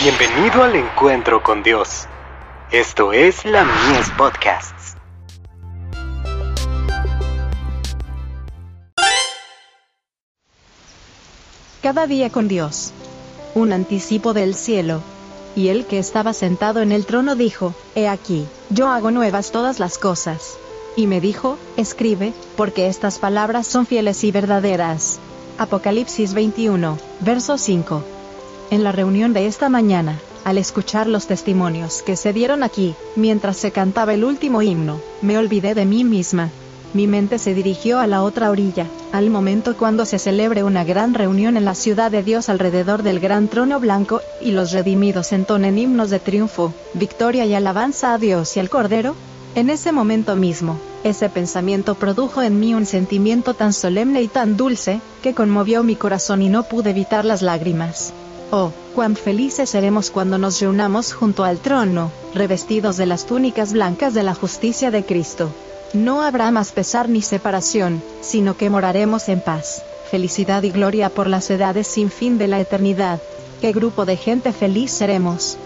Bienvenido al encuentro con Dios. Esto es la Mies Podcasts. Cada día con Dios. Un anticipo del cielo. Y el que estaba sentado en el trono dijo, He aquí, yo hago nuevas todas las cosas. Y me dijo, Escribe, porque estas palabras son fieles y verdaderas. Apocalipsis 21, verso 5. En la reunión de esta mañana, al escuchar los testimonios que se dieron aquí, mientras se cantaba el último himno, me olvidé de mí misma. Mi mente se dirigió a la otra orilla, al momento cuando se celebre una gran reunión en la ciudad de Dios alrededor del gran trono blanco, y los redimidos entonen himnos de triunfo, victoria y alabanza a Dios y al Cordero. En ese momento mismo, ese pensamiento produjo en mí un sentimiento tan solemne y tan dulce, que conmovió mi corazón y no pude evitar las lágrimas. Oh, cuán felices seremos cuando nos reunamos junto al trono, revestidos de las túnicas blancas de la justicia de Cristo. No habrá más pesar ni separación, sino que moraremos en paz, felicidad y gloria por las edades sin fin de la eternidad. ¿Qué grupo de gente feliz seremos?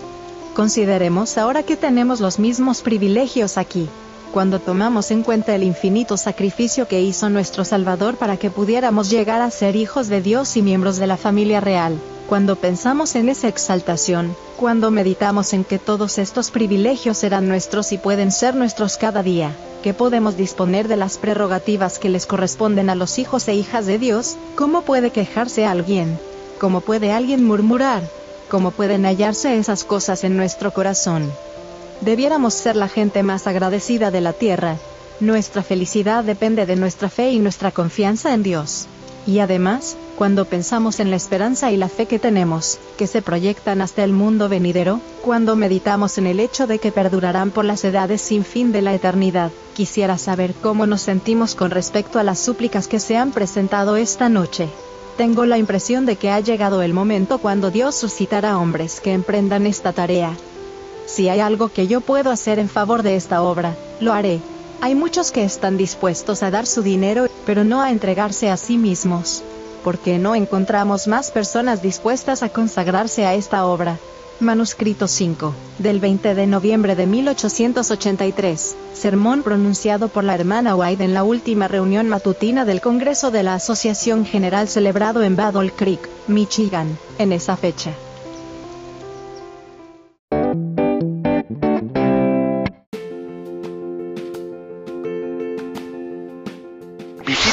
Consideremos ahora que tenemos los mismos privilegios aquí. Cuando tomamos en cuenta el infinito sacrificio que hizo nuestro Salvador para que pudiéramos llegar a ser hijos de Dios y miembros de la familia real, cuando pensamos en esa exaltación, cuando meditamos en que todos estos privilegios serán nuestros y pueden ser nuestros cada día, que podemos disponer de las prerrogativas que les corresponden a los hijos e hijas de Dios, ¿cómo puede quejarse alguien? ¿Cómo puede alguien murmurar? ¿Cómo pueden hallarse esas cosas en nuestro corazón? Debiéramos ser la gente más agradecida de la tierra. Nuestra felicidad depende de nuestra fe y nuestra confianza en Dios. Y además, cuando pensamos en la esperanza y la fe que tenemos, que se proyectan hasta el mundo venidero, cuando meditamos en el hecho de que perdurarán por las edades sin fin de la eternidad, quisiera saber cómo nos sentimos con respecto a las súplicas que se han presentado esta noche. Tengo la impresión de que ha llegado el momento cuando Dios suscitará hombres que emprendan esta tarea. Si hay algo que yo puedo hacer en favor de esta obra, lo haré. Hay muchos que están dispuestos a dar su dinero, pero no a entregarse a sí mismos porque no encontramos más personas dispuestas a consagrarse a esta obra. Manuscrito 5, del 20 de noviembre de 1883, sermón pronunciado por la hermana White en la última reunión matutina del Congreso de la Asociación General celebrado en Battle Creek, Michigan, en esa fecha.